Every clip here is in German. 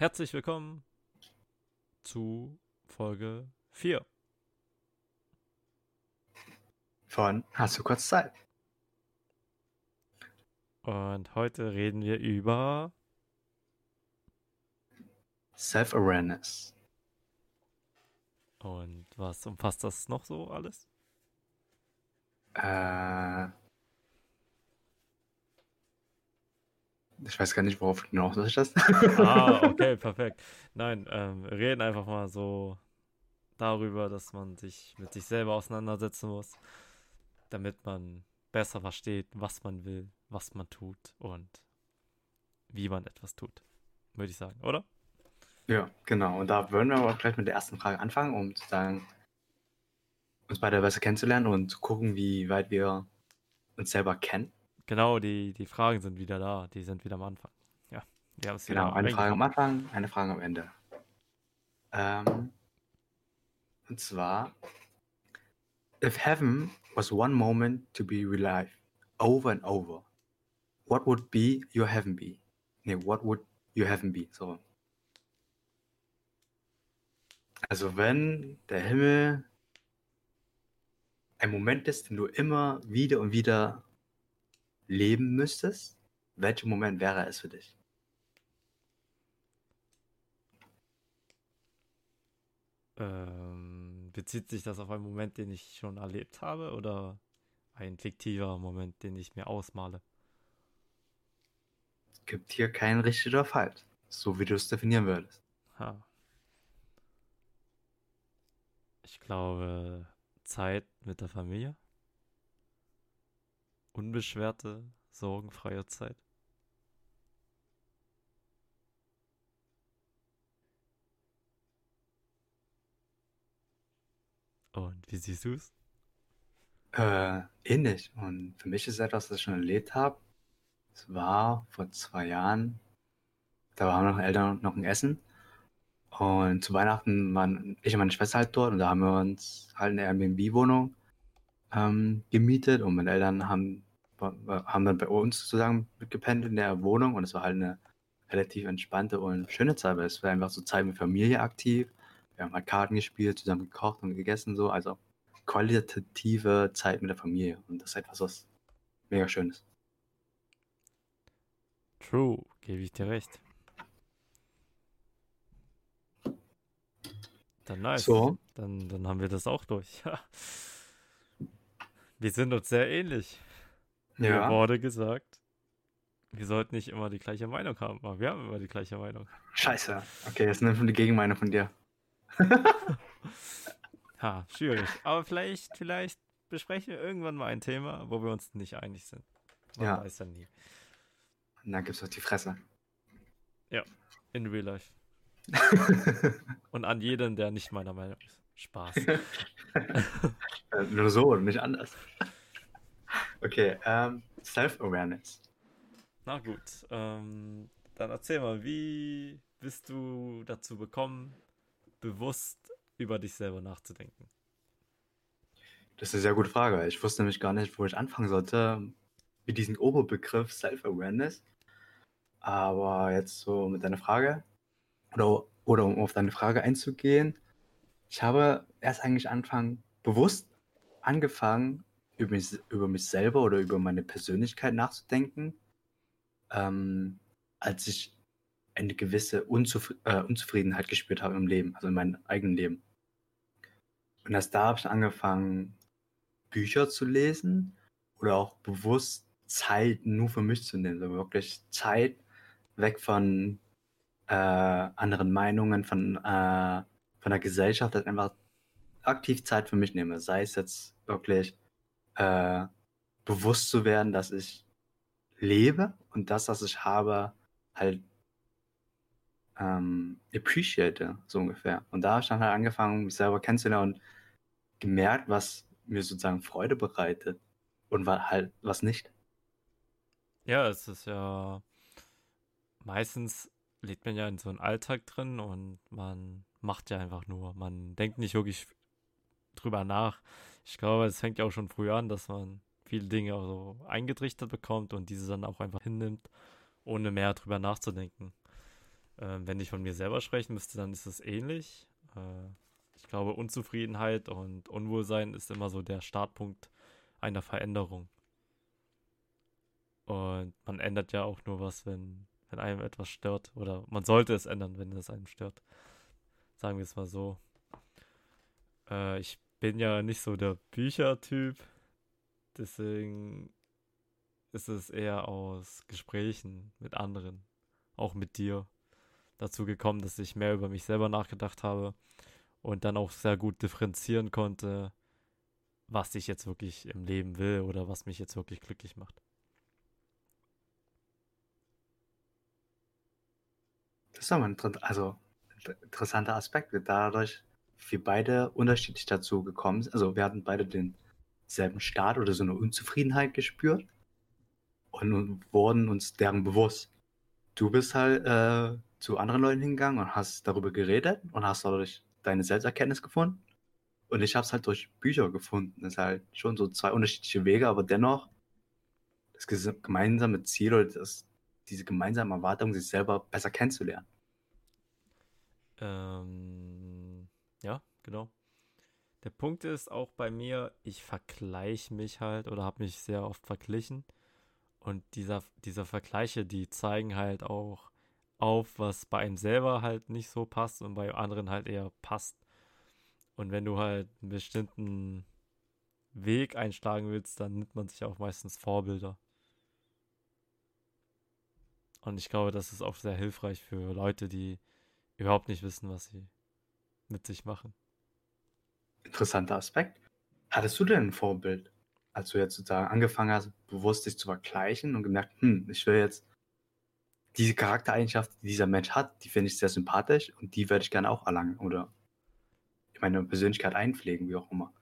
Herzlich willkommen zu Folge 4. Von Hast du kurz Zeit? Und heute reden wir über Self-Awareness. Und was umfasst das noch so alles? Äh, ich weiß gar nicht, worauf du hinaus möchtest. Ah, okay, perfekt. Nein, ähm, reden einfach mal so darüber, dass man sich mit sich selber auseinandersetzen muss, damit man besser versteht, was man will, was man tut und wie man etwas tut. Würde ich sagen, oder? Ja, genau. Und da würden wir aber auch gleich mit der ersten Frage anfangen, um zu sagen, uns beide besser kennenzulernen und zu gucken, wie weit wir uns selber kennen. Genau, die, die Fragen sind wieder da. Die sind wieder am Anfang. Ja, wir haben es Genau, eine Frage am. Anfang, eine Frage am Ende. Ähm, und zwar, if heaven was one moment to be relived over and over, what would be your heaven be? Nee, what would your heaven be? So. Also wenn der Himmel ein Moment ist, den du immer wieder und wieder leben müsstest, welcher Moment wäre es für dich? Ähm, bezieht sich das auf einen Moment, den ich schon erlebt habe oder ein fiktiver Moment, den ich mir ausmale? Es gibt hier kein richtig oder falsch, so wie du es definieren würdest. Ha. Ich glaube, Zeit mit der Familie. Unbeschwerte, sorgenfreie Zeit. Und wie siehst du es? Äh, ähnlich. Und für mich ist etwas, das ich schon erlebt habe. Es war vor zwei Jahren, da waren noch Eltern noch ein Essen. Und zu Weihnachten waren ich und meine Schwester halt dort und da haben wir uns halt eine Airbnb-Wohnung ähm, gemietet und meine Eltern haben, haben dann bei uns sozusagen mitgepennt in der Wohnung und es war halt eine relativ entspannte und schöne Zeit, weil es war einfach so Zeit mit Familie aktiv. Wir haben halt Karten gespielt, zusammen gekocht und gegessen so, also qualitative Zeit mit der Familie und das ist etwas, was mega schön ist. True, gebe ich dir recht. Dann nice. So, Dann, dann haben wir das auch durch. Wir sind uns sehr ähnlich. Mir ja, wurde gesagt, wir sollten nicht immer die gleiche Meinung haben, aber wir haben immer die gleiche Meinung. scheiße. Okay, jetzt nimm die Gegenmeinung von dir. Ha, schwierig. Aber vielleicht, vielleicht besprechen wir irgendwann mal ein Thema, wo wir uns nicht einig sind. Man Ja, weiß ja nie. und dann gibt's auf die Fresse. In real life. Und an jeden, der nicht meiner Meinung ist. Spaß. Nur so und nicht anders. Okay, ähm, Self-Awareness. Na gut, ähm, dann erzähl mal, wie bist du dazu gekommen, bewusst über dich selber nachzudenken? Das ist eine sehr gute Frage. Ich wusste nämlich gar nicht, wo ich anfangen sollte mit diesem Oberbegriff Self-Awareness. Aber jetzt so mit deiner Frage, oder, oder um auf deine Frage einzugehen, ich habe erst eigentlich anfangen, bewusst angefangen, über mich, über mich selber oder über meine Persönlichkeit nachzudenken, ähm, als ich eine gewisse Unzuf äh, Unzufriedenheit gespürt habe im Leben, also in meinem eigenen Leben. Und erst da habe ich angefangen, Bücher zu lesen oder auch bewusst Zeit nur für mich zu nehmen. Also wirklich Zeit weg von äh, anderen Meinungen, von, äh, von der Gesellschaft, dass ich einfach aktiv Zeit für mich nehme. Sei es jetzt wirklich äh, bewusst zu werden, dass ich lebe und das, was ich habe, halt ähm, appreciate, so ungefähr. Und da habe ich dann halt angefangen, mich selber kennenzulernen und gemerkt, was mir sozusagen Freude bereitet und halt was nicht. Ja, es ist ja meistens lebt man ja in so einem Alltag drin und man macht ja einfach nur. Man denkt nicht wirklich drüber nach. Ich glaube, es fängt ja auch schon früh an, dass man viele Dinge auch so eingetrichtert bekommt und diese dann auch einfach hinnimmt, ohne mehr drüber nachzudenken. Äh, wenn ich von mir selber sprechen müsste, dann ist es ähnlich. Äh, ich glaube, Unzufriedenheit und Unwohlsein ist immer so der Startpunkt einer Veränderung. Und man ändert ja auch nur was, wenn, wenn einem etwas stört. Oder man sollte es ändern, wenn es einem stört. Sagen wir es mal so. Äh, ich bin ja nicht so der Büchertyp. Deswegen ist es eher aus Gesprächen mit anderen, auch mit dir, dazu gekommen, dass ich mehr über mich selber nachgedacht habe und dann auch sehr gut differenzieren konnte, was ich jetzt wirklich im Leben will oder was mich jetzt wirklich glücklich macht. Das ist aber ein also, interessanter Aspekt. Dadurch, wir beide unterschiedlich dazu gekommen sind. Also wir hatten beide denselben Start oder so eine Unzufriedenheit gespürt und wurden uns deren bewusst. Du bist halt äh, zu anderen Leuten hingegangen und hast darüber geredet und hast dadurch deine Selbsterkenntnis gefunden. Und ich habe es halt durch Bücher gefunden. Das ist halt schon so zwei unterschiedliche Wege, aber dennoch das gemeinsame Ziel oder das, diese gemeinsame Erwartung, sich selber besser kennenzulernen. Ähm, genau. Der Punkt ist auch bei mir, ich vergleiche mich halt oder habe mich sehr oft verglichen. Und dieser, diese Vergleiche, die zeigen halt auch auf, was bei einem selber halt nicht so passt und bei anderen halt eher passt. Und wenn du halt einen bestimmten Weg einschlagen willst, dann nimmt man sich auch meistens Vorbilder. Und ich glaube, das ist auch sehr hilfreich für Leute, die überhaupt nicht wissen, was sie mit sich machen. Interessanter Aspekt. Hattest du denn ein Vorbild, als du jetzt sozusagen angefangen hast, bewusst dich zu vergleichen und gemerkt, hm, ich will jetzt diese Charaktereigenschaft, die dieser Mensch hat, die finde ich sehr sympathisch und die würde ich gerne auch erlangen oder in meine Persönlichkeit einpflegen, wie auch immer.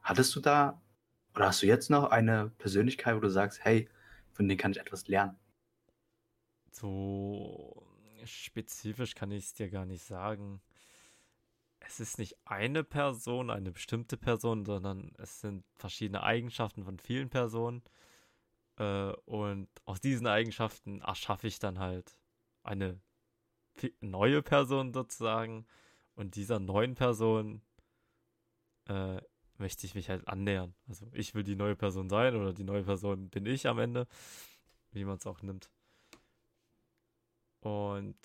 Hattest du da oder hast du jetzt noch eine Persönlichkeit, wo du sagst, hey, von denen kann ich etwas lernen? So spezifisch kann ich es dir gar nicht sagen. Es ist nicht eine Person, eine bestimmte Person, sondern es sind verschiedene Eigenschaften von vielen Personen. Äh, und aus diesen Eigenschaften erschaffe ich dann halt eine neue Person sozusagen. Und dieser neuen Person äh, möchte ich mich halt annähern. Also ich will die neue Person sein oder die neue Person bin ich am Ende, wie man es auch nimmt. Und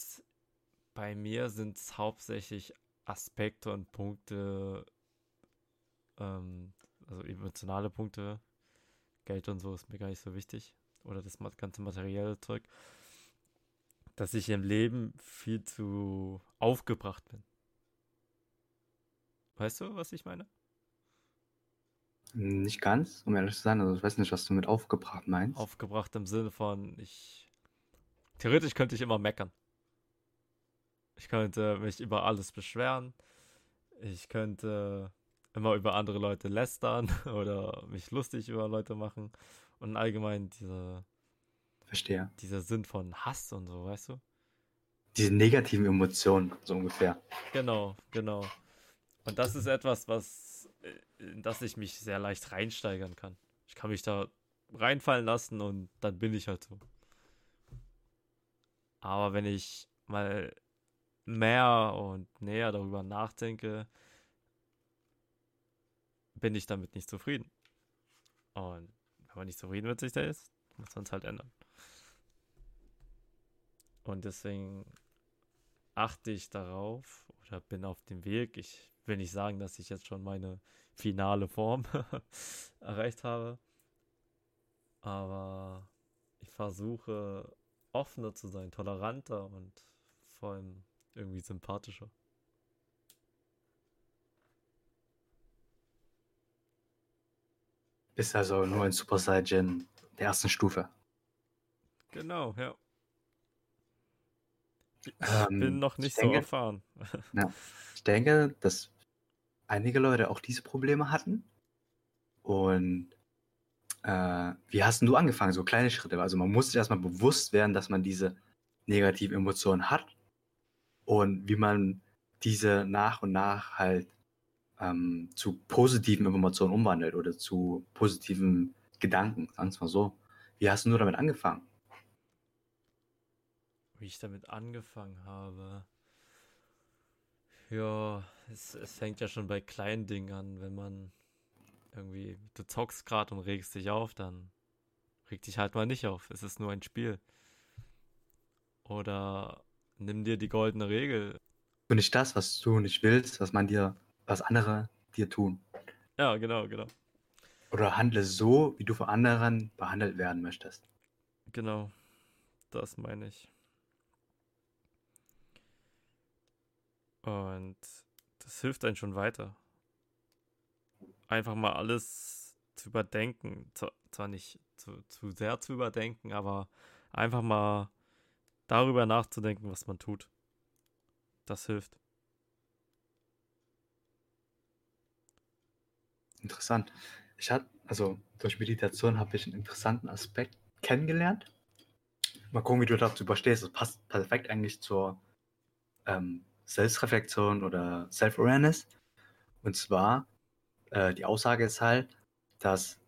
bei mir sind es hauptsächlich Aspekte und Punkte, ähm, also emotionale Punkte. Geld und so ist mir gar nicht so wichtig. Oder das ganze materielle Zeug. Dass ich im Leben viel zu aufgebracht bin. Weißt du, was ich meine? Nicht ganz, um ehrlich zu sein. Also ich weiß nicht, was du mit aufgebracht meinst. Aufgebracht im Sinne von, ich Theoretisch könnte ich immer meckern. Ich könnte mich über alles beschweren. Ich könnte immer über andere Leute lästern oder mich lustig über Leute machen. Und allgemein diese. Verstehe. Dieser Sinn von Hass und so, weißt du? Diese negativen Emotionen, so ungefähr. Genau, genau. Und das ist etwas, was, in das ich mich sehr leicht reinsteigern kann. Ich kann mich da reinfallen lassen und dann bin ich halt so. Aber wenn ich mal mehr und näher darüber nachdenke, bin ich damit nicht zufrieden. Und wenn man nicht zufrieden mit sich da ist, muss man es halt ändern. Und deswegen achte ich darauf oder bin auf dem Weg. Ich will nicht sagen, dass ich jetzt schon meine finale Form erreicht habe. Aber ich versuche offener zu sein, toleranter und vor allem irgendwie sympathischer. Bist also nur ein Super Saiyan der ersten Stufe. Genau, ja. Ich ähm, bin noch nicht denke, so erfahren. Ja, ich denke, dass einige Leute auch diese Probleme hatten. Und äh, wie hast du angefangen? So kleine Schritte. Also man muss sich erstmal bewusst werden, dass man diese negativen Emotionen hat und wie man diese nach und nach halt ähm, zu positiven Informationen umwandelt oder zu positiven Gedanken, sagen wir mal so. Wie hast du damit angefangen? wie ich damit angefangen habe. Ja, es, es fängt ja schon bei kleinen Dingen an, wenn man irgendwie, du zockst gerade und regst dich auf, dann reg dich halt mal nicht auf. Es ist nur ein Spiel. Oder nimm dir die goldene Regel. Und nicht das, was du nicht willst, was man dir, was andere dir tun. Ja, genau, genau. Oder handle so, wie du von anderen behandelt werden möchtest. Genau, das meine ich. Und das hilft einem schon weiter. Einfach mal alles zu überdenken. Zwar nicht zu, zu sehr zu überdenken, aber einfach mal darüber nachzudenken, was man tut. Das hilft. Interessant. Ich hatte, also durch Meditation habe ich einen interessanten Aspekt kennengelernt. Mal gucken, wie du dazu überstehst. Das passt perfekt eigentlich zur ähm, Selbstreflexion oder Self-Awareness. Und zwar, äh, die Aussage ist halt, dass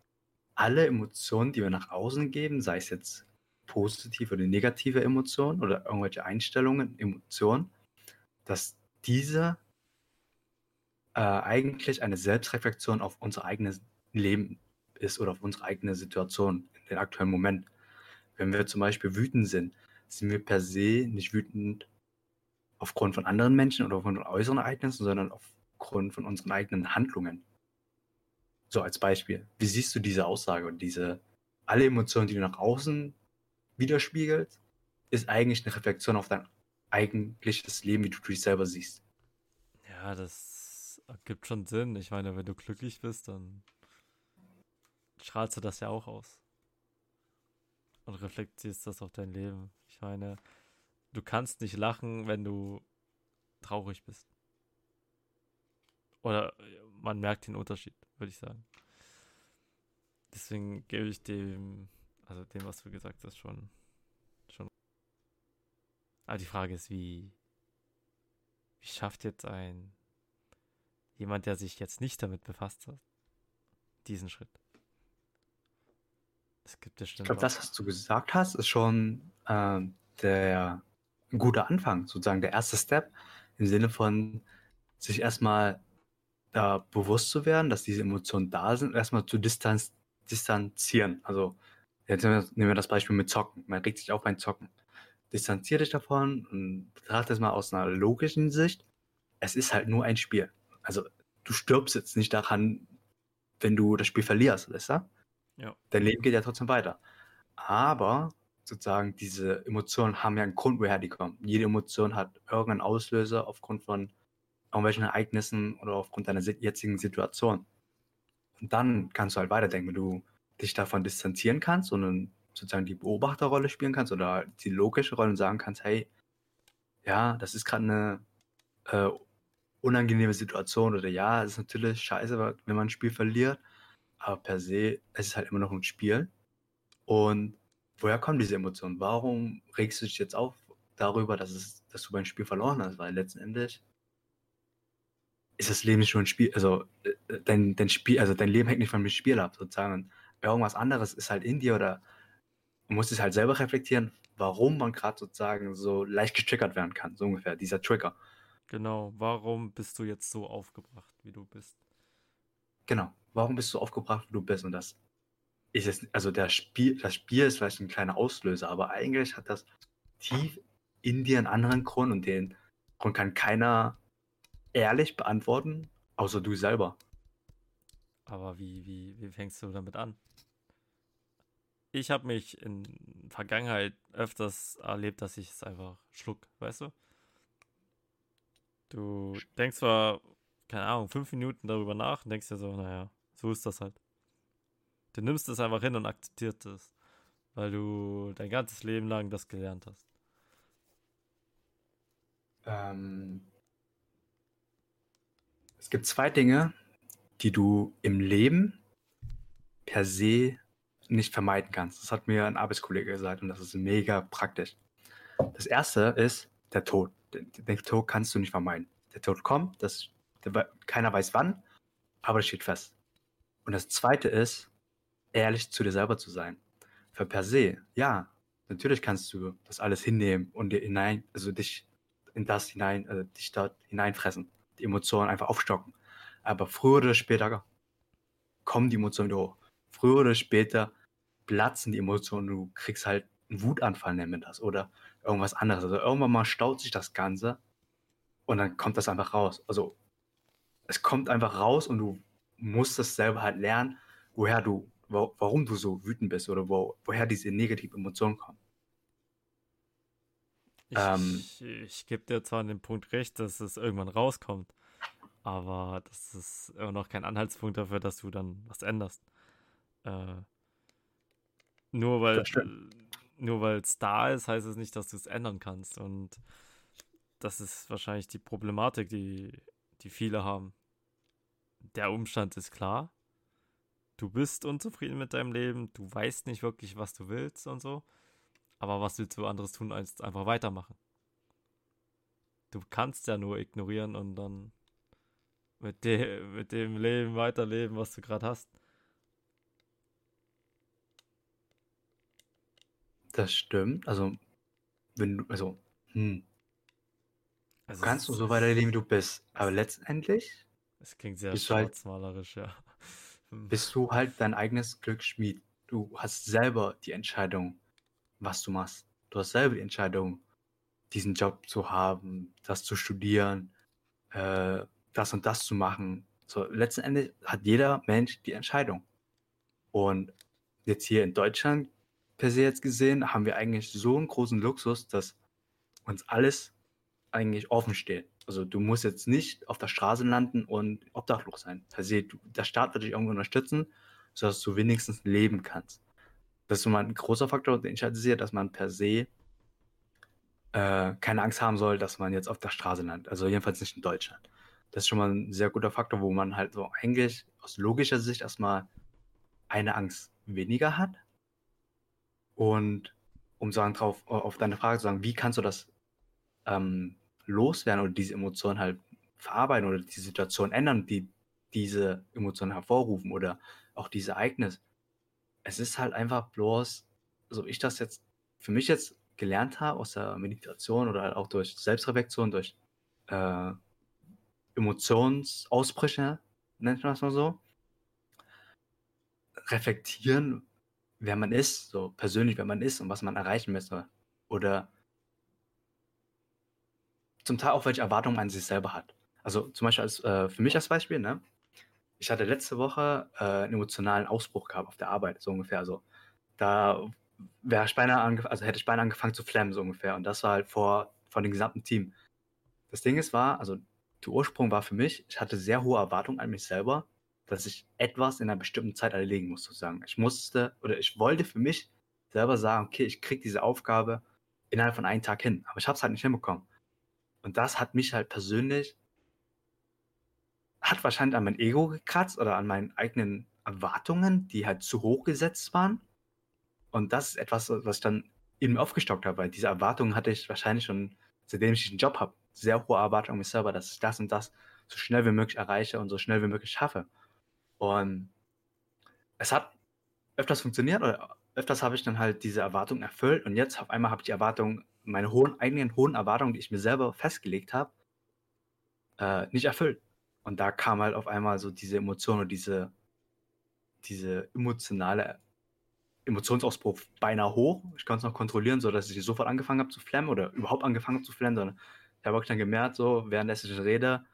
alle Emotionen, die wir nach außen geben, sei es jetzt positive oder negative Emotionen oder irgendwelche Einstellungen, Emotionen, dass diese äh, eigentlich eine Selbstreflexion auf unser eigenes Leben ist oder auf unsere eigene Situation in den aktuellen Moment. Wenn wir zum Beispiel wütend sind, sind wir per se nicht wütend aufgrund von anderen Menschen oder von äußeren Ereignissen, sondern aufgrund von unseren eigenen Handlungen. So als Beispiel. Wie siehst du diese Aussage und diese alle Emotionen, die du nach außen widerspiegelt, ist eigentlich eine Reflexion auf dein eigentliches Leben, wie du dich selber siehst. Ja, das gibt schon Sinn. Ich meine, wenn du glücklich bist, dann strahlst du das ja auch aus. Und reflektierst das auf dein Leben. Ich meine, du kannst nicht lachen, wenn du traurig bist. Oder man merkt den Unterschied, würde ich sagen. Deswegen gebe ich dem, also dem, was du gesagt hast, schon, schon. Aber die Frage ist, wie, wie schafft jetzt ein jemand, der sich jetzt nicht damit befasst hat, diesen Schritt? Es gibt ja Ich glaube, das, was du gesagt hast, ist schon äh, der ein guter Anfang, sozusagen der erste Step im Sinne von sich erstmal da bewusst zu werden, dass diese Emotionen da sind, erstmal zu distanz distanzieren. Also jetzt nehmen wir das Beispiel mit Zocken. Man regt sich auf beim Zocken. Distanziere dich davon und betrachte es mal aus einer logischen Sicht. Es ist halt nur ein Spiel. Also du stirbst jetzt nicht daran, wenn du das Spiel verlierst, weißt du? Ja. Dein Leben geht ja trotzdem weiter. Aber sozusagen diese Emotionen haben ja einen Grund, woher die kommen. Jede Emotion hat irgendeinen Auslöser aufgrund von irgendwelchen Ereignissen oder aufgrund deiner jetzigen Situation. Und dann kannst du halt weiterdenken, wenn du dich davon distanzieren kannst dann sozusagen die Beobachterrolle spielen kannst oder die logische Rolle und sagen kannst, hey, ja, das ist gerade eine äh, unangenehme Situation oder ja, es ist natürlich scheiße, wenn man ein Spiel verliert, aber per se, es ist halt immer noch ein Spiel. Und woher kommen diese Emotionen? Warum regst du dich jetzt auf darüber, dass, es, dass du beim Spiel verloren hast? Weil letzten Endes ist das Leben nicht nur ein Spiel, also äh, dein, dein Spiel, also dein Leben hängt nicht von dem Spiel ab, sozusagen. Irgendwas anderes ist halt in dir oder man muss es halt selber reflektieren, warum man gerade sozusagen so leicht getriggert werden kann, so ungefähr, dieser Trigger. Genau, warum bist du jetzt so aufgebracht, wie du bist? Genau, warum bist du aufgebracht, wie du bist? Und das ist jetzt, also der Spiel, das Spiel ist vielleicht ein kleiner Auslöser, aber eigentlich hat das tief in dir einen anderen Grund und den Grund kann keiner ehrlich beantworten, außer du selber. Aber wie, wie, wie fängst du damit an? Ich habe mich in Vergangenheit öfters erlebt, dass ich es einfach schluck, weißt du? Du denkst zwar, keine Ahnung, fünf Minuten darüber nach und denkst dir so, naja, so ist das halt. Du nimmst es einfach hin und akzeptierst es, weil du dein ganzes Leben lang das gelernt hast. Ähm, es gibt zwei Dinge, die du im Leben per se nicht vermeiden kannst. Das hat mir ein Arbeitskollege gesagt und das ist mega praktisch. Das erste ist der Tod. Den, Tod kannst du nicht vermeiden. Der Tod kommt, das, der, keiner weiß wann, aber es steht fest. Und das zweite ist, ehrlich zu dir selber zu sein. Für per se, ja, natürlich kannst du das alles hinnehmen und dir hinein, also dich in das hinein, also dich dort hineinfressen, die Emotionen einfach aufstocken. Aber früher oder später kommen die Emotionen wieder hoch. Früher oder später platzen die Emotionen, du kriegst halt einen Wutanfall, nennen wir das, oder irgendwas anderes. Also irgendwann mal staut sich das Ganze und dann kommt das einfach raus. Also es kommt einfach raus und du musst es selber halt lernen, woher du, wo, warum du so wütend bist oder wo, woher diese negative Emotionen kommen. Ich, ähm, ich, ich gebe dir zwar an dem Punkt recht, dass es irgendwann rauskommt, aber das ist immer noch kein Anhaltspunkt dafür, dass du dann was änderst. Äh, nur weil nur weil es da ist, heißt es nicht, dass du es ändern kannst. Und das ist wahrscheinlich die Problematik, die, die viele haben. Der Umstand ist klar. Du bist unzufrieden mit deinem Leben, du weißt nicht wirklich, was du willst und so. Aber was willst du anderes tun, als einfach weitermachen? Du kannst ja nur ignorieren und dann mit, de mit dem Leben weiterleben, was du gerade hast. Das stimmt. Also, wenn du, also, hm. Also kannst du so weiterleben, wie du bist. Aber letztendlich. Es klingt sehr halt schwarzmalerisch, halt, ja. Bist du halt dein eigenes Glücksschmied. Du hast selber die Entscheidung, was du machst. Du hast selber die Entscheidung, diesen Job zu haben, das zu studieren, äh, das und das zu machen. So, letzten Endes hat jeder Mensch die Entscheidung. Und jetzt hier in Deutschland per se jetzt gesehen, haben wir eigentlich so einen großen Luxus, dass uns alles eigentlich offen steht. Also du musst jetzt nicht auf der Straße landen und obdachlos sein. Per se, du, der Staat wird dich irgendwo unterstützen, sodass du wenigstens leben kannst. Das ist so ein großer Faktor, den ich halt sehe, dass man per se äh, keine Angst haben soll, dass man jetzt auf der Straße landet. Also jedenfalls nicht in Deutschland. Das ist schon mal ein sehr guter Faktor, wo man halt so eigentlich aus logischer Sicht erstmal eine Angst weniger hat. Und um sagen drauf, auf deine Frage zu sagen, wie kannst du das ähm, loswerden oder diese Emotionen halt verarbeiten oder die Situation ändern, die diese Emotionen hervorrufen oder auch diese Ereignis. Es ist halt einfach bloß, so ich das jetzt für mich jetzt gelernt habe aus der Meditation oder halt auch durch Selbstreflexion, durch äh, Emotionsausbrüche, nennt man das mal so, reflektieren, wer man ist, so persönlich, wer man ist und was man erreichen möchte. Oder zum Teil auch welche Erwartungen man sich selber hat. Also zum Beispiel als, äh, für mich als Beispiel, ne? Ich hatte letzte Woche äh, einen emotionalen Ausbruch gehabt auf der Arbeit, so ungefähr. Also da wäre ich beinahe also hätte ich beinahe angefangen zu flammen, so ungefähr. Und das war halt vor, vor dem gesamten Team. Das Ding ist, war, also der Ursprung war für mich, ich hatte sehr hohe Erwartungen an mich selber dass ich etwas in einer bestimmten Zeit erledigen muss, sozusagen. Ich musste oder ich wollte für mich selber sagen, okay, ich kriege diese Aufgabe innerhalb von einem Tag hin, aber ich habe es halt nicht hinbekommen. Und das hat mich halt persönlich, hat wahrscheinlich an mein Ego gekratzt oder an meinen eigenen Erwartungen, die halt zu hoch gesetzt waren. Und das ist etwas, was ich dann mir aufgestockt habe, weil diese Erwartungen hatte ich wahrscheinlich schon, seitdem ich einen Job habe, sehr hohe Erwartungen an mich selber, dass ich das und das so schnell wie möglich erreiche und so schnell wie möglich schaffe. Und es hat öfters funktioniert oder öfters habe ich dann halt diese Erwartungen erfüllt und jetzt auf einmal habe ich die Erwartungen, meine hohen, eigenen hohen Erwartungen, die ich mir selber festgelegt habe, äh, nicht erfüllt. Und da kam halt auf einmal so diese Emotion und diese, diese emotionale Emotionsausbruch beinahe hoch. Ich konnte es noch kontrollieren, so dass ich sofort angefangen habe zu flammen oder überhaupt angefangen habe zu flammen, sondern ich habe auch dann gemerkt, so während ich rede,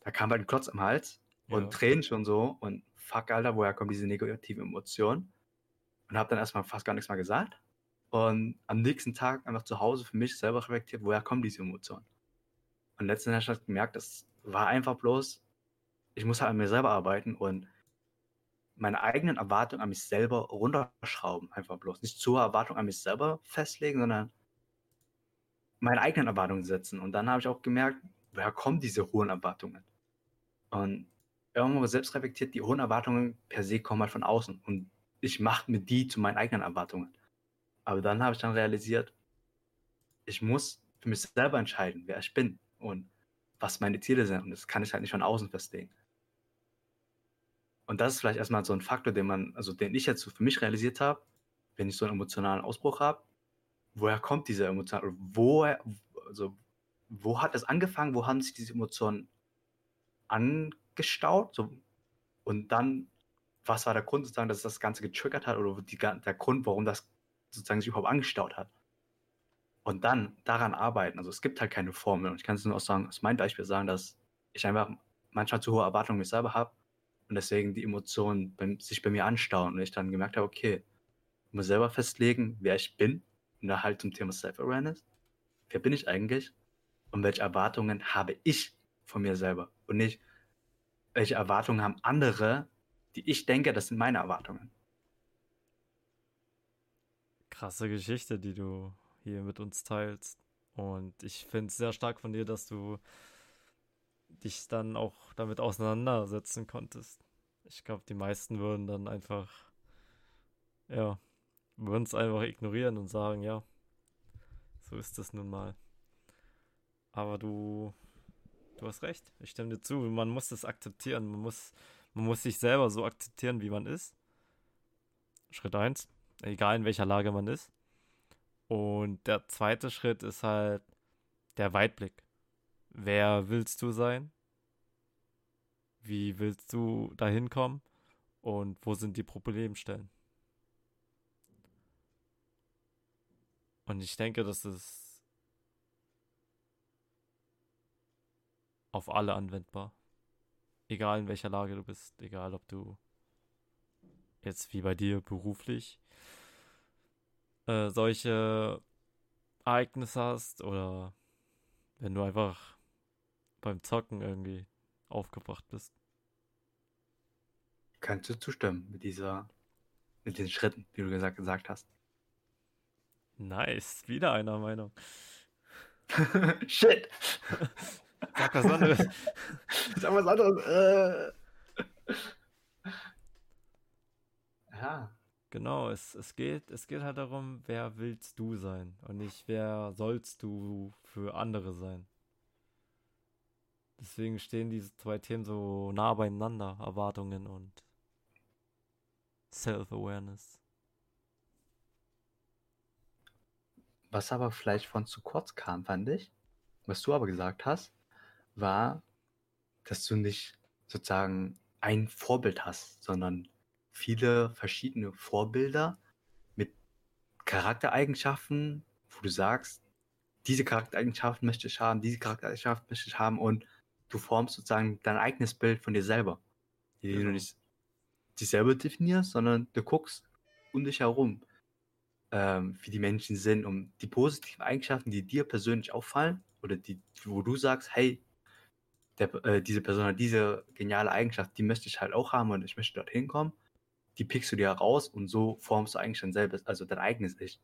da kam halt ein Klotz im Hals und ja. Tränen schon so und fuck, Alter, woher kommen diese negativen Emotionen? Und habe dann erstmal fast gar nichts mehr gesagt. Und am nächsten Tag einfach zu Hause für mich selber reflektiert, woher kommen diese Emotionen? Und letztendlich habe ich gemerkt, das war einfach bloß, ich muss halt an mir selber arbeiten und meine eigenen Erwartungen an mich selber runterschrauben, einfach bloß. Nicht zur Erwartung an mich selber festlegen, sondern meine eigenen Erwartungen setzen. Und dann habe ich auch gemerkt, woher kommen diese hohen Erwartungen? Und irgendwo selbst reflektiert, die hohen Erwartungen per se kommen halt von außen. Und ich mache mir die zu meinen eigenen Erwartungen. Aber dann habe ich dann realisiert, ich muss für mich selber entscheiden, wer ich bin und was meine Ziele sind. Und das kann ich halt nicht von außen festlegen. Und das ist vielleicht erstmal so ein Faktor, den man, also den ich jetzt für mich realisiert habe, wenn ich so einen emotionalen Ausbruch habe, woher kommt diese Emotion? Wo, also, wo hat es angefangen? Wo haben sich diese Emotionen angestaut? So, und dann, was war der Grund sozusagen, dass das Ganze getriggert hat oder die, der Grund, warum das sozusagen sich überhaupt angestaut hat? Und dann daran arbeiten. Also es gibt halt keine Formel. Und ich kann es nur auch sagen, aus meinem Beispiel sagen, dass ich einfach manchmal zu hohe Erwartungen mich selber habe und deswegen die Emotionen bei, sich bei mir anstauen und ich dann gemerkt habe, okay, ich muss selber festlegen, wer ich bin und da halt zum Thema Self-Awareness. Wer bin ich eigentlich und welche Erwartungen habe ich von mir selber und nicht, welche Erwartungen haben andere, die ich denke, das sind meine Erwartungen. Krasse Geschichte, die du hier mit uns teilst. Und ich finde es sehr stark von dir, dass du dich dann auch damit auseinandersetzen konntest. Ich glaube, die meisten würden dann einfach, ja, würden es einfach ignorieren und sagen, ja, so ist es nun mal. Aber du, du hast recht. Ich stimme dir zu. Man muss es akzeptieren. Man muss, man muss sich selber so akzeptieren, wie man ist. Schritt 1. Egal in welcher Lage man ist. Und der zweite Schritt ist halt der Weitblick. Wer willst du sein? Wie willst du dahin kommen? Und wo sind die Problemstellen? Und ich denke, das ist auf alle anwendbar. Egal in welcher Lage du bist, egal ob du jetzt wie bei dir beruflich äh, solche Ereignisse hast oder wenn du einfach beim Zocken irgendwie aufgebracht bist. Kannst du zustimmen mit dieser, mit den Schritten, die du gesagt, gesagt hast? Nice, wieder einer Meinung. Shit! Sag was anderes. Sag was anderes. Äh. Ja. Genau, es, es, geht, es geht halt darum, wer willst du sein und nicht wer sollst du für andere sein. Deswegen stehen diese zwei Themen so nah beieinander, Erwartungen und Self-Awareness. Was aber vielleicht von zu kurz kam, fand ich, was du aber gesagt hast, war, dass du nicht sozusagen ein Vorbild hast, sondern viele verschiedene Vorbilder mit Charaktereigenschaften, wo du sagst, diese Charaktereigenschaften möchte ich haben, diese Charaktereigenschaften möchte ich haben und du formst sozusagen dein eigenes Bild von dir selber. Die genau. du nicht dich selber definierst, sondern du guckst um dich herum, ähm, wie die Menschen sind, um die positiven Eigenschaften, die dir persönlich auffallen oder die, wo du sagst, hey, der, äh, diese Person hat diese geniale Eigenschaft, die möchte ich halt auch haben und ich möchte dorthin kommen die pickst du dir raus und so formst du eigentlich dein selbst, also dein eigenes Ich.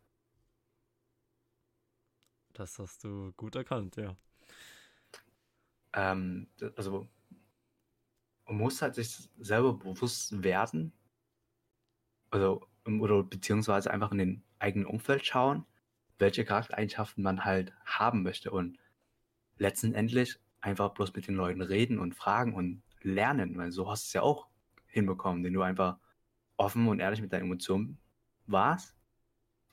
Das hast du gut erkannt, ja. Ähm, also man muss halt sich selber bewusst werden, also oder beziehungsweise einfach in den eigenen Umfeld schauen, welche Charaktereigenschaften man halt haben möchte und letztendlich einfach bloß mit den Leuten reden und fragen und lernen, weil so hast du es ja auch hinbekommen, den du einfach offen und ehrlich mit deinen Emotionen warst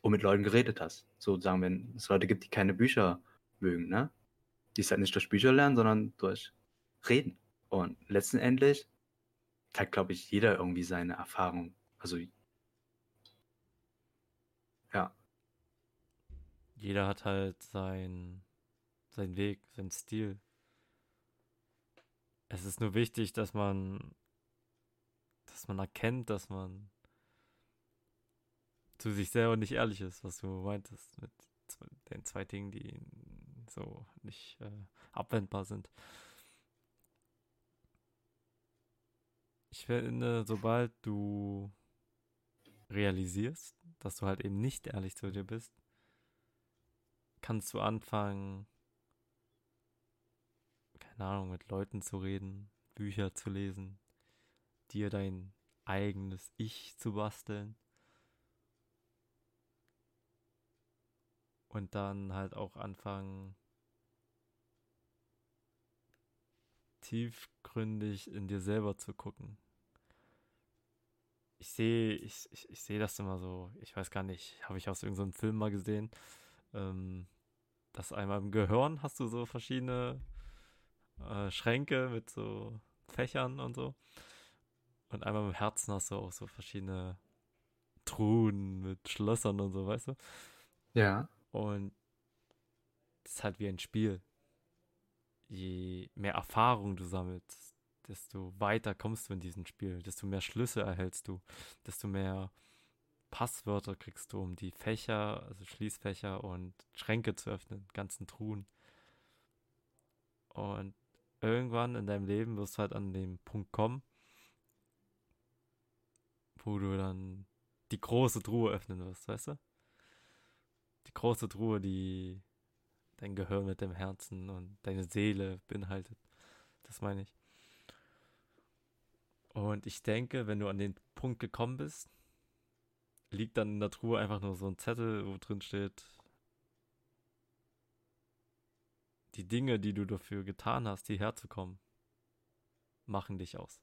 und mit Leuten geredet hast. Sozusagen, wenn es Leute gibt, die keine Bücher mögen, ne? Die es halt nicht durch Bücher lernen, sondern durch Reden. Und letztendlich hat, glaube ich, jeder irgendwie seine Erfahrung. Also, ja. Jeder hat halt sein, seinen Weg, seinen Stil. Es ist nur wichtig, dass man dass man erkennt, dass man zu sich selber nicht ehrlich ist, was du meintest, mit den zwei Dingen, die so nicht äh, abwendbar sind. Ich finde, sobald du realisierst, dass du halt eben nicht ehrlich zu dir bist, kannst du anfangen, keine Ahnung, mit Leuten zu reden, Bücher zu lesen, dir dein eigenes Ich zu basteln. Und dann halt auch anfangen, tiefgründig in dir selber zu gucken. Ich sehe, ich, ich, ich sehe das immer so, ich weiß gar nicht, habe ich aus irgendeinem Film mal gesehen, ähm, dass einmal im Gehirn hast du so verschiedene äh, Schränke mit so Fächern und so. Und einmal im Herzen hast du auch so verschiedene Truhen mit Schlössern und so, weißt du? Ja. Und das ist halt wie ein Spiel. Je mehr Erfahrung du sammelst, desto weiter kommst du in diesem Spiel, desto mehr Schlüsse erhältst du, desto mehr Passwörter kriegst du, um die Fächer, also Schließfächer und Schränke zu öffnen, ganzen Truhen. Und irgendwann in deinem Leben wirst du halt an den Punkt kommen, wo du dann die große Truhe öffnen wirst, weißt du? Die große Truhe, die dein Gehirn mit dem Herzen und deine Seele beinhaltet. Das meine ich. Und ich denke, wenn du an den Punkt gekommen bist, liegt dann in der Truhe einfach nur so ein Zettel, wo drin steht, die Dinge, die du dafür getan hast, hierher zu kommen, machen dich aus.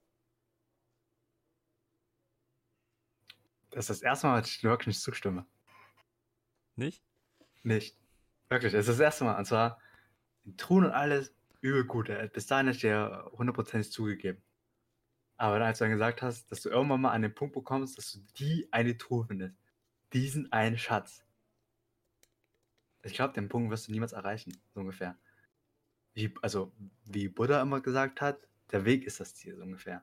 Das ist das erste Mal, dass ich wirklich nicht zustimme. Nicht? Nicht. Wirklich, es ist das erste Mal. Und zwar, Truhen und alles, übel gut. Bis dahin ich dir hundertprozentig zugegeben. Aber als du dann gesagt hast, dass du irgendwann mal an den Punkt bekommst, dass du die eine Truhe findest, diesen einen Schatz. Ich glaube, den Punkt wirst du niemals erreichen, so ungefähr. Wie, also, wie Buddha immer gesagt hat, der Weg ist das Ziel, so ungefähr.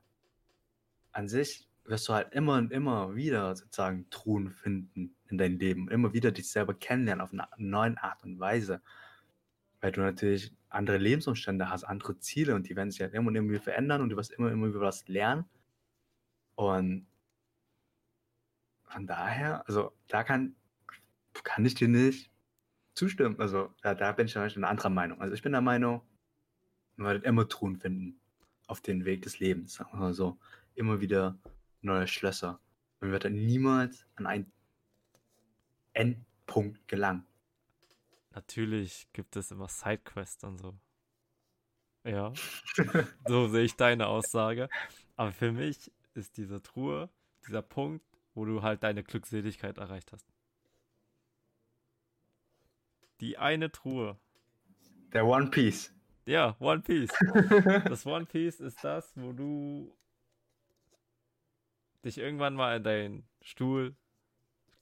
An sich wirst du halt immer und immer wieder sozusagen Truhen finden in deinem Leben. Immer wieder dich selber kennenlernen auf eine neue Art und Weise. Weil du natürlich andere Lebensumstände hast, andere Ziele und die werden sich halt immer und wieder verändern und du wirst immer, immer wieder was lernen. Und von daher, also da kann, kann ich dir nicht zustimmen. Also da, da bin ich zum Beispiel eine andere Meinung. Also ich bin der Meinung, man wird immer Truhen finden auf den Weg des Lebens, sagen wir mal so. Immer wieder neue Schlösser. Man wird dann niemals an einen Endpunkt gelangen. Natürlich gibt es immer Sidequests und so. Ja, so sehe ich deine Aussage. Aber für mich ist diese Truhe, dieser Punkt, wo du halt deine Glückseligkeit erreicht hast. Die eine Truhe. Der One Piece. Ja, One Piece. Das One Piece ist das, wo du dich irgendwann mal in deinen Stuhl,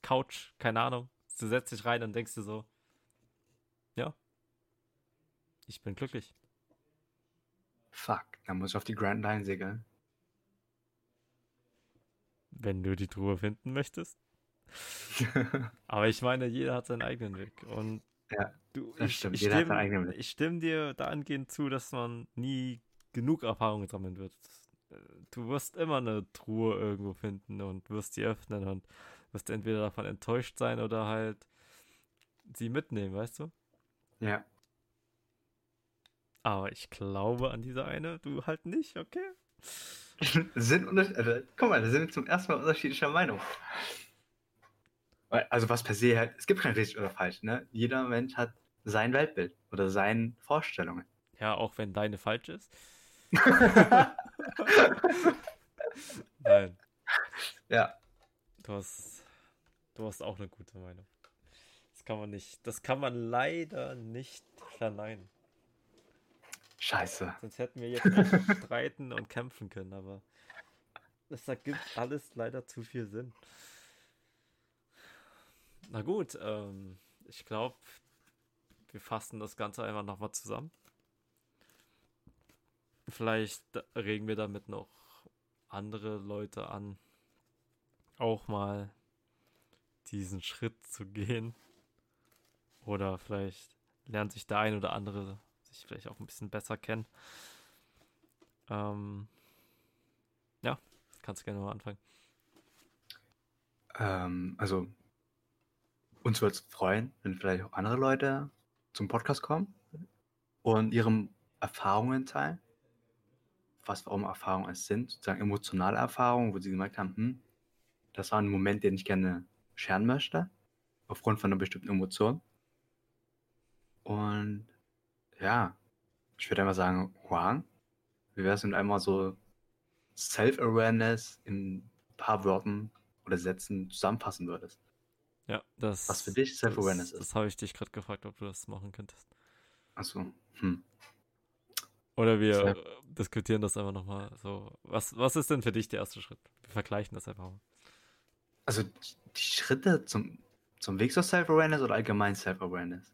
Couch, keine Ahnung, du setzt dich rein und denkst dir so, ich bin glücklich. Fuck, dann muss ich auf die Grand Line segeln. Wenn du die Truhe finden möchtest. Aber ich meine, jeder hat seinen eigenen Weg. Und ja, du, das ich, stimmt. ich, Jeder hat stimme, seinen eigenen Weg. ich stimme dir dahingehend zu, dass man nie genug Erfahrung sammeln wird. Du wirst immer eine Truhe irgendwo finden und wirst sie öffnen und wirst entweder davon enttäuscht sein oder halt sie mitnehmen, weißt du? Ja. Aber ich glaube an diese eine, du halt nicht, okay? sind unterschied also, guck mal, da sind wir zum ersten Mal unterschiedlicher Meinung. Also was per se halt, es gibt kein richtig oder falsch, ne? Jeder Mensch hat sein Weltbild oder seine Vorstellungen. Ja, auch wenn deine falsch ist. Nein, ja, du hast, du hast auch eine gute Meinung. Das kann man nicht, das kann man leider nicht verneinen. Scheiße. Sonst hätten wir jetzt streiten und kämpfen können, aber das ergibt alles leider zu viel Sinn. Na gut, ähm, ich glaube, wir fassen das Ganze einfach nochmal zusammen. Vielleicht regen wir damit noch andere Leute an, auch mal diesen Schritt zu gehen. Oder vielleicht lernt sich der ein oder andere sich vielleicht auch ein bisschen besser kennen. Ähm, ja, kannst du gerne mal anfangen. Ähm, also, uns würde es freuen, wenn vielleicht auch andere Leute zum Podcast kommen und ihre Erfahrungen teilen. Was warum Erfahrungen es sind, sozusagen emotionale Erfahrungen, wo sie gemerkt haben, hm, das war ein Moment, den ich gerne scheren möchte, aufgrund von einer bestimmten Emotion. Und ja, ich würde einfach sagen, Huang, wie wäre es, wenn du einmal so Self-Awareness in ein paar Wörtern oder Sätzen zusammenfassen würdest? Ja, das. Was für dich Self-Awareness ist. Das habe ich dich gerade gefragt, ob du das machen könntest. Achso. Hm. Oder wir äh, diskutieren das einfach nochmal. So, was, was ist denn für dich der erste Schritt? Wir vergleichen das einfach mal. Also die Schritte zum, zum Weg zur Self-Awareness oder allgemein Self-Awareness?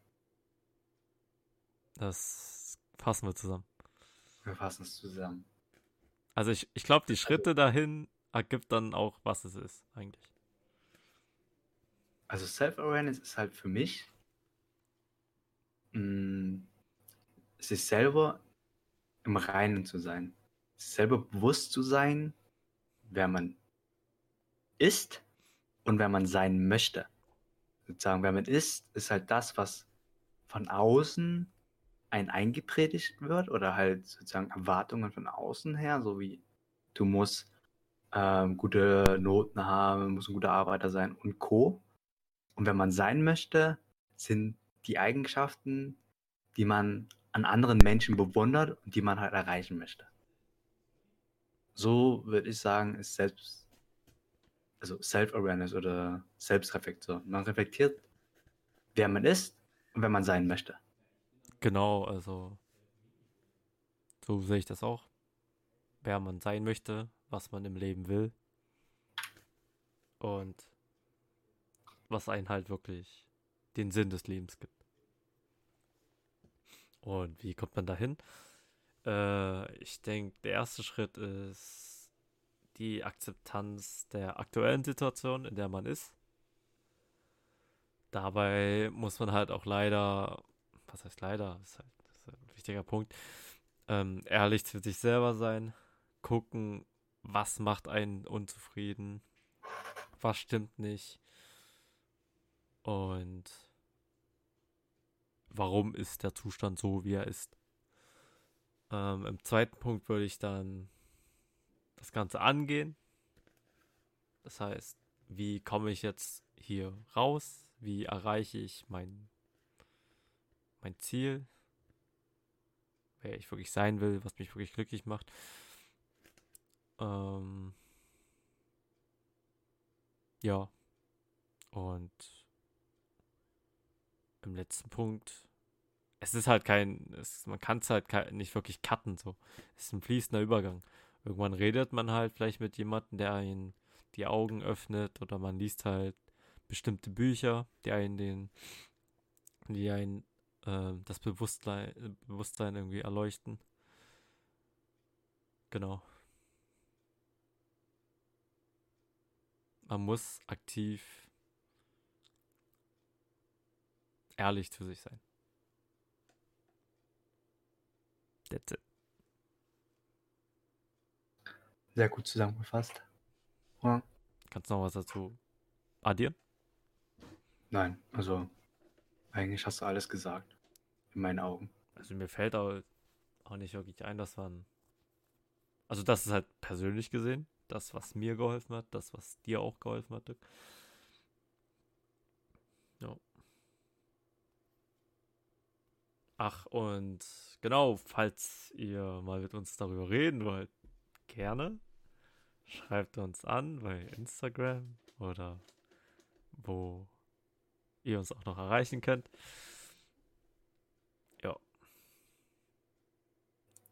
Das fassen wir zusammen. Wir fassen es zusammen. Also ich, ich glaube, die Schritte dahin ergibt dann auch, was es ist, eigentlich. Also Self-Awareness ist halt für mich, mh, sich selber im Reinen zu sein. Sich selber bewusst zu sein, wer man ist und wer man sein möchte. Sozusagen, wer man ist, ist halt das, was von außen ein eingepredigt wird oder halt sozusagen Erwartungen von außen her, so wie du musst ähm, gute Noten haben, musst ein guter Arbeiter sein und Co. Und wenn man sein möchte, sind die Eigenschaften, die man an anderen Menschen bewundert und die man halt erreichen möchte. So würde ich sagen, ist selbst, also Self-Awareness oder Selbstreflexion. Man reflektiert, wer man ist und wer man sein möchte. Genau, also so sehe ich das auch. Wer man sein möchte, was man im Leben will. Und was einen halt wirklich den Sinn des Lebens gibt. Und wie kommt man dahin? Äh, ich denke, der erste Schritt ist die Akzeptanz der aktuellen Situation, in der man ist. Dabei muss man halt auch leider, was heißt leider, ist halt ist ein wichtiger Punkt, ähm, ehrlich zu sich selber sein, gucken, was macht einen unzufrieden, was stimmt nicht und warum ist der Zustand so, wie er ist. Ähm, Im zweiten Punkt würde ich dann das Ganze angehen. Das heißt, wie komme ich jetzt hier raus? Wie erreiche ich mein, mein Ziel? Wer ich wirklich sein will, was mich wirklich glücklich macht. Ähm, ja. Und im letzten Punkt, es ist halt kein, es, man kann es halt nicht wirklich cutten, so. Es ist ein fließender Übergang. Irgendwann redet man halt vielleicht mit jemandem, der einen die Augen öffnet oder man liest halt bestimmte Bücher, die einen den, die einen äh, das Bewusstsein, Bewusstsein irgendwie erleuchten. Genau. Man muss aktiv ehrlich zu sich sein. That's it. Sehr gut zusammengefasst. Ja. Kannst du noch was dazu addieren? Nein, also eigentlich hast du alles gesagt. In meinen Augen. Also mir fällt auch, auch nicht wirklich ein, dass man. Also das ist halt persönlich gesehen, das, was mir geholfen hat, das, was dir auch geholfen hat. Dirk. Ja. Ach, und genau, falls ihr mal mit uns darüber reden wollt, gerne schreibt uns an bei Instagram oder wo ihr uns auch noch erreichen könnt. Ja.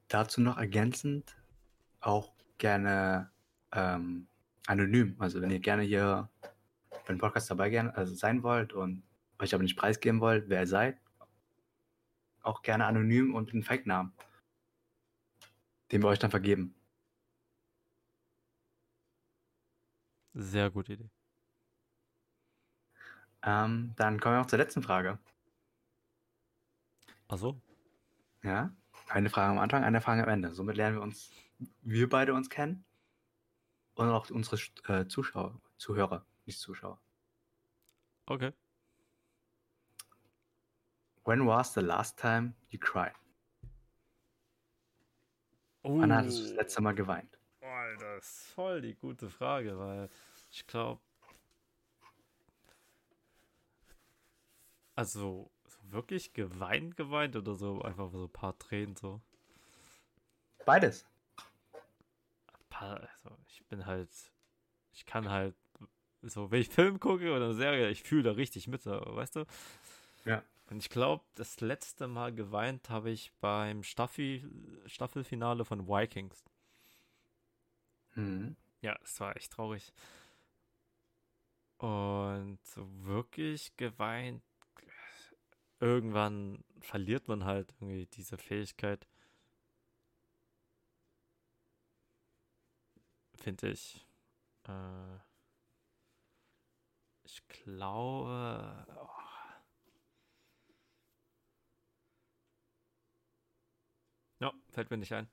Dazu noch ergänzend auch gerne ähm, anonym. Also wenn ihr gerne hier beim Podcast dabei gern, also sein wollt und euch aber nicht preisgeben wollt, wer ihr seid, auch gerne anonym und mit einem Fake-Namen, den wir euch dann vergeben. Sehr gute Idee. Ähm, dann kommen wir auch zur letzten Frage. Achso, Ja, eine Frage am Anfang, eine Frage am Ende. Somit lernen wir uns, wir beide uns kennen und auch unsere äh, Zuschauer, Zuhörer, nicht Zuschauer. okay. When was the last time you cried? Wann hattest du das letzte Mal geweint? Alter, das ist voll die gute Frage, weil ich glaube, also so wirklich geweint, geweint oder so einfach so ein paar Tränen so. Beides. Paar, also ich bin halt, ich kann halt so, wenn ich Film gucke oder eine Serie, ich fühle da richtig mit, weißt du? Ja. Und ich glaube, das letzte Mal geweint habe ich beim Staffel Staffelfinale von Vikings. Mhm. Ja, es war echt traurig. Und so wirklich geweint. Irgendwann verliert man halt irgendwie diese Fähigkeit. Finde ich. Äh, ich glaube. Oh. Ja, fällt mir nicht ein.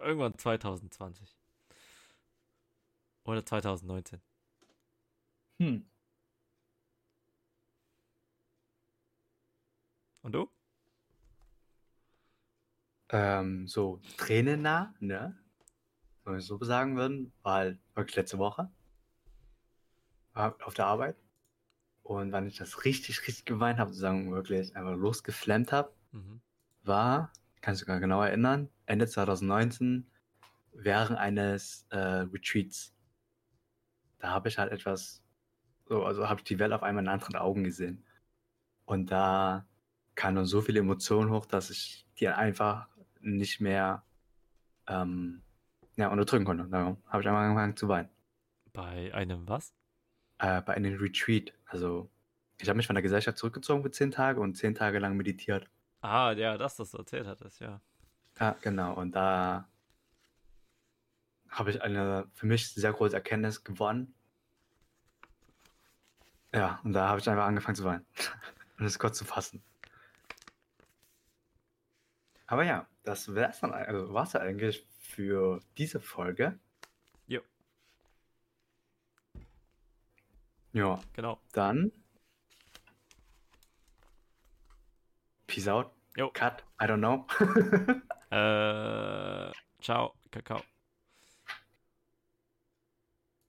Irgendwann 2020. Oder 2019. Hm. Und du? Ähm, so tränennah, ne? Wenn wir es so sagen würden, war halt wirklich letzte Woche. War auf der Arbeit. Und wann ich das richtig, richtig geweint habe, sozusagen wirklich einfach losgeflammt habe, Mhm. war, kannst du sogar genau erinnern, Ende 2019, während eines äh, Retreats. Da habe ich halt etwas, so, also habe ich die Welt auf einmal in anderen Augen gesehen. Und da kamen dann so viele Emotionen hoch, dass ich die einfach nicht mehr ähm, ja, unterdrücken konnte. Da habe ich einfach angefangen zu weinen. Bei einem was? Äh, bei einem Retreat. Also, ich habe mich von der Gesellschaft zurückgezogen für zehn Tage und zehn Tage lang meditiert. Ah, ja, das, das du erzählt hattest, ja. Ja, genau. Und da habe ich eine für mich sehr große Erkenntnis gewonnen. Ja, und da habe ich einfach angefangen zu weinen. Und es kurz zu fassen. Aber ja, das wäre es dann, also war's ja eigentlich für diese Folge. Jo. Ja, Genau. dann. Peace out. Jo. Cut. I don't know. Äh, ciao, Kakao.